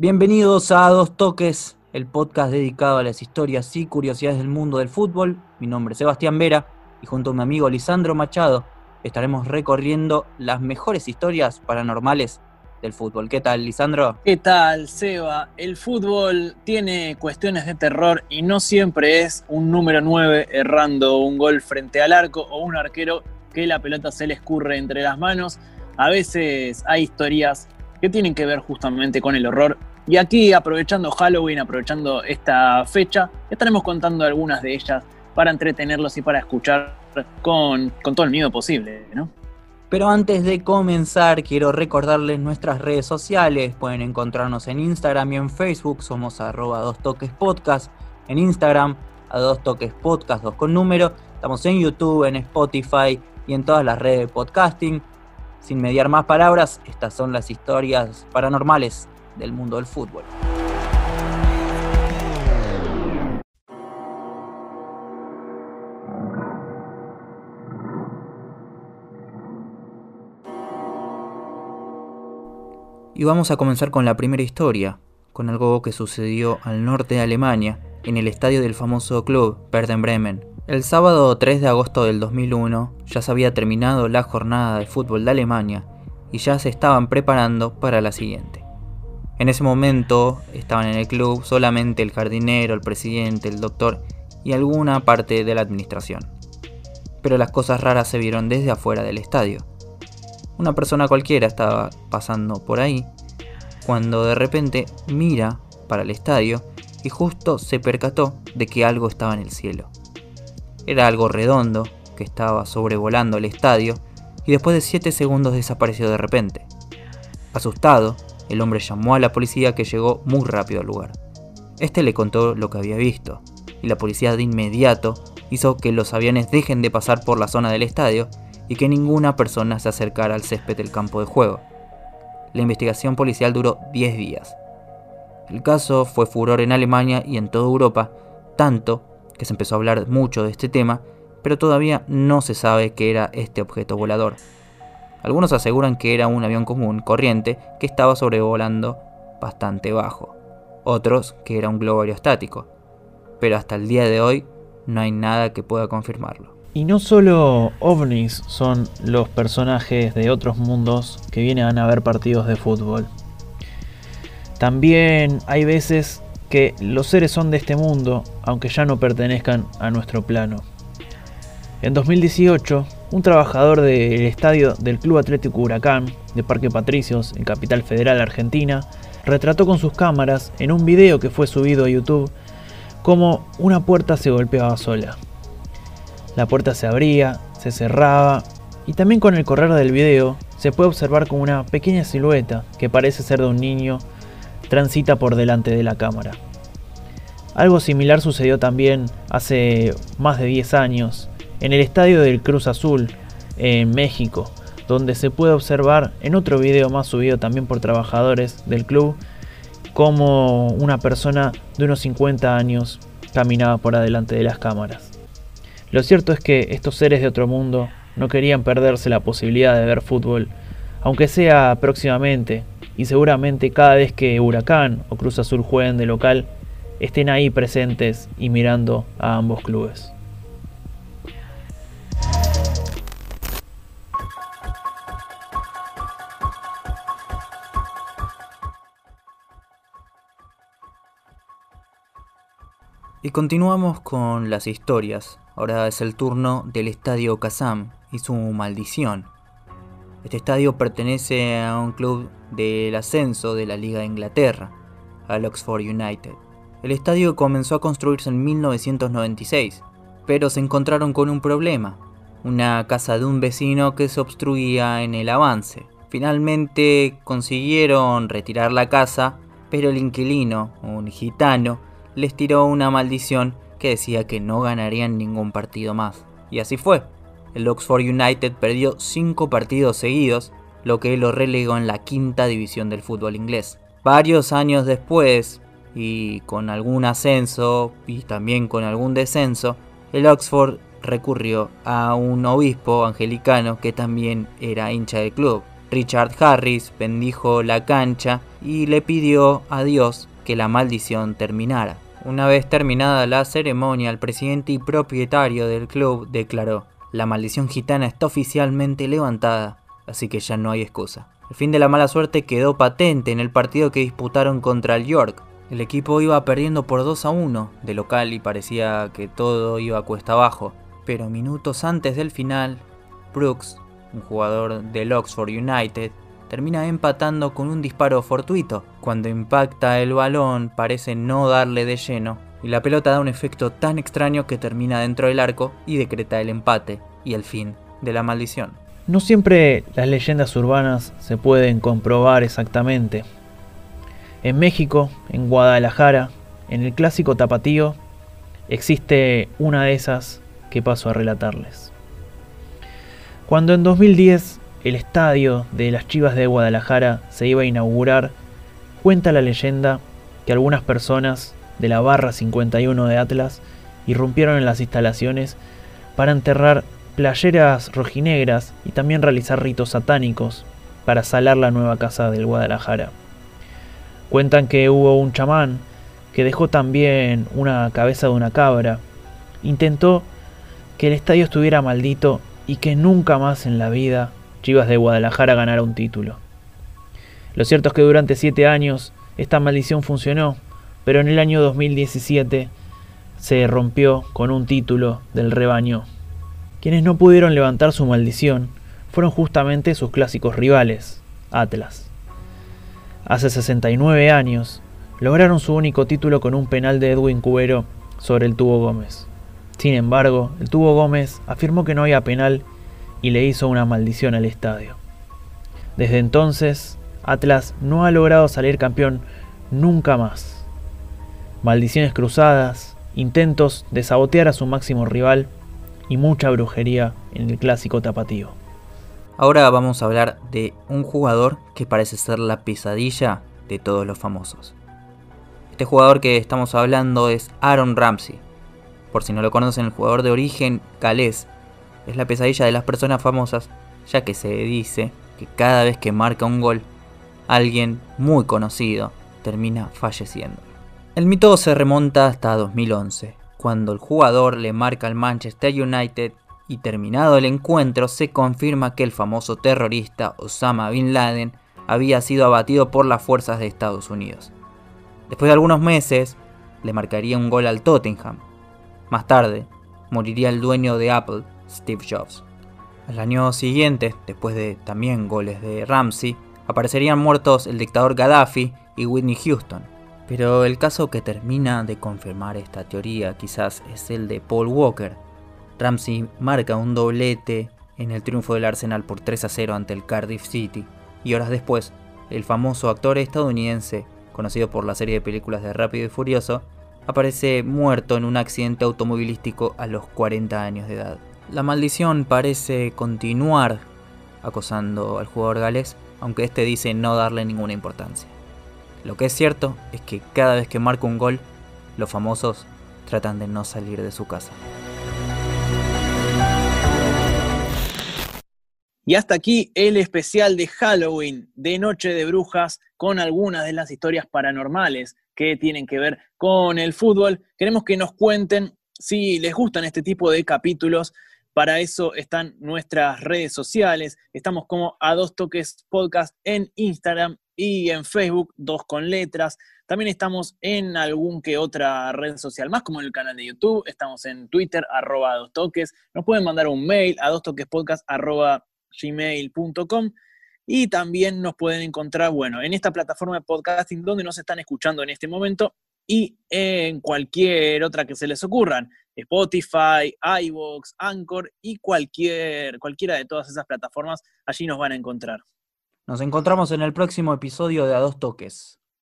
Bienvenidos a Dos Toques, el podcast dedicado a las historias y curiosidades del mundo del fútbol. Mi nombre es Sebastián Vera y junto a mi amigo Lisandro Machado estaremos recorriendo las mejores historias paranormales del fútbol. ¿Qué tal, Lisandro? ¿Qué tal, Seba? El fútbol tiene cuestiones de terror y no siempre es un número 9 errando un gol frente al arco o un arquero que la pelota se le escurre entre las manos. A veces hay historias que tienen que ver justamente con el horror. Y aquí, aprovechando Halloween, aprovechando esta fecha, estaremos contando algunas de ellas para entretenerlos y para escuchar con, con todo el miedo posible, ¿no? Pero antes de comenzar, quiero recordarles nuestras redes sociales. Pueden encontrarnos en Instagram y en Facebook. Somos arroba dos toques podcast. En Instagram, a dos toques podcast, dos con número. Estamos en YouTube, en Spotify y en todas las redes de podcasting. Sin mediar más palabras, estas son las historias paranormales del mundo del fútbol. Y vamos a comenzar con la primera historia, con algo que sucedió al norte de Alemania, en el estadio del famoso club Werder Bremen. El sábado 3 de agosto del 2001 ya se había terminado la jornada de fútbol de Alemania y ya se estaban preparando para la siguiente. En ese momento estaban en el club solamente el jardinero, el presidente, el doctor y alguna parte de la administración. Pero las cosas raras se vieron desde afuera del estadio. Una persona cualquiera estaba pasando por ahí cuando de repente mira para el estadio y justo se percató de que algo estaba en el cielo. Era algo redondo que estaba sobrevolando el estadio y después de 7 segundos desapareció de repente. Asustado, el hombre llamó a la policía que llegó muy rápido al lugar. Este le contó lo que había visto y la policía de inmediato hizo que los aviones dejen de pasar por la zona del estadio y que ninguna persona se acercara al césped del campo de juego. La investigación policial duró 10 días. El caso fue furor en Alemania y en toda Europa, tanto que se empezó a hablar mucho de este tema, pero todavía no se sabe qué era este objeto volador. Algunos aseguran que era un avión común, corriente, que estaba sobrevolando bastante bajo. Otros que era un globo aerostático. Pero hasta el día de hoy no hay nada que pueda confirmarlo. Y no solo ovnis son los personajes de otros mundos que vienen a ver partidos de fútbol. También hay veces que los seres son de este mundo, aunque ya no pertenezcan a nuestro plano. En 2018, un trabajador del estadio del Club Atlético Huracán de Parque Patricios, en Capital Federal Argentina, retrató con sus cámaras en un video que fue subido a YouTube cómo una puerta se golpeaba sola. La puerta se abría, se cerraba y también con el correr del video se puede observar como una pequeña silueta que parece ser de un niño transita por delante de la cámara. Algo similar sucedió también hace más de 10 años en el estadio del Cruz Azul en México, donde se puede observar en otro video más subido también por trabajadores del club como una persona de unos 50 años caminaba por adelante de las cámaras. Lo cierto es que estos seres de otro mundo no querían perderse la posibilidad de ver fútbol, aunque sea próximamente, y seguramente cada vez que Huracán o Cruz Azul jueguen de local, estén ahí presentes y mirando a ambos clubes. Continuamos con las historias. Ahora es el turno del Estadio Kazam y su maldición. Este estadio pertenece a un club del ascenso de la Liga de Inglaterra, al Oxford United. El estadio comenzó a construirse en 1996, pero se encontraron con un problema, una casa de un vecino que se obstruía en el avance. Finalmente consiguieron retirar la casa, pero el inquilino, un gitano, les tiró una maldición que decía que no ganarían ningún partido más. Y así fue. El Oxford United perdió 5 partidos seguidos, lo que lo relegó en la quinta división del fútbol inglés. Varios años después, y con algún ascenso y también con algún descenso, el Oxford recurrió a un obispo angelicano que también era hincha del club. Richard Harris bendijo la cancha y le pidió a Dios que la maldición terminara. Una vez terminada la ceremonia, el presidente y propietario del club declaró, la maldición gitana está oficialmente levantada, así que ya no hay excusa. El fin de la mala suerte quedó patente en el partido que disputaron contra el York. El equipo iba perdiendo por 2 a 1 de local y parecía que todo iba cuesta abajo, pero minutos antes del final, Brooks, un jugador del Oxford United, termina empatando con un disparo fortuito. Cuando impacta el balón parece no darle de lleno y la pelota da un efecto tan extraño que termina dentro del arco y decreta el empate y el fin de la maldición. No siempre las leyendas urbanas se pueden comprobar exactamente. En México, en Guadalajara, en el clásico tapatío, existe una de esas que paso a relatarles. Cuando en 2010 el estadio de las Chivas de Guadalajara se iba a inaugurar, cuenta la leyenda que algunas personas de la barra 51 de Atlas irrumpieron en las instalaciones para enterrar playeras rojinegras y también realizar ritos satánicos para salar la nueva casa del Guadalajara. Cuentan que hubo un chamán que dejó también una cabeza de una cabra, intentó que el estadio estuviera maldito y que nunca más en la vida Chivas de Guadalajara ganara un título. Lo cierto es que durante siete años esta maldición funcionó, pero en el año 2017 se rompió con un título del rebaño. Quienes no pudieron levantar su maldición fueron justamente sus clásicos rivales, Atlas. Hace 69 años lograron su único título con un penal de Edwin Cubero sobre el Tubo Gómez. Sin embargo, el Tubo Gómez afirmó que no había penal y le hizo una maldición al estadio. Desde entonces, Atlas no ha logrado salir campeón nunca más. Maldiciones cruzadas, intentos de sabotear a su máximo rival y mucha brujería en el clásico tapatío. Ahora vamos a hablar de un jugador que parece ser la pesadilla de todos los famosos. Este jugador que estamos hablando es Aaron Ramsey. Por si no lo conocen, el jugador de origen galés es la pesadilla de las personas famosas, ya que se dice que cada vez que marca un gol, alguien muy conocido termina falleciendo. El mito se remonta hasta 2011, cuando el jugador le marca al Manchester United y terminado el encuentro se confirma que el famoso terrorista Osama Bin Laden había sido abatido por las fuerzas de Estados Unidos. Después de algunos meses, le marcaría un gol al Tottenham. Más tarde, moriría el dueño de Apple, Steve Jobs. Al año siguiente, después de también goles de Ramsey, aparecerían muertos el dictador Gaddafi y Whitney Houston. Pero el caso que termina de confirmar esta teoría quizás es el de Paul Walker. Ramsey marca un doblete en el triunfo del Arsenal por 3 a 0 ante el Cardiff City, y horas después, el famoso actor estadounidense, conocido por la serie de películas de Rápido y Furioso, aparece muerto en un accidente automovilístico a los 40 años de edad. La maldición parece continuar acosando al jugador galés, aunque este dice no darle ninguna importancia. Lo que es cierto es que cada vez que marca un gol, los famosos tratan de no salir de su casa. Y hasta aquí el especial de Halloween de Noche de Brujas con algunas de las historias paranormales que tienen que ver con el fútbol. Queremos que nos cuenten si les gustan este tipo de capítulos, para eso están nuestras redes sociales. Estamos como a dos toques podcast en Instagram y en Facebook, dos con letras. También estamos en algún que otra red social más, como en el canal de YouTube. Estamos en Twitter, arroba dos toques. Nos pueden mandar un mail a dos toques podcast arroba. Y también nos pueden encontrar, bueno, en esta plataforma de podcasting donde nos están escuchando en este momento y en cualquier otra que se les ocurran. Spotify, iVoox, Anchor y cualquier, cualquiera de todas esas plataformas, allí nos van a encontrar. Nos encontramos en el próximo episodio de A Dos Toques.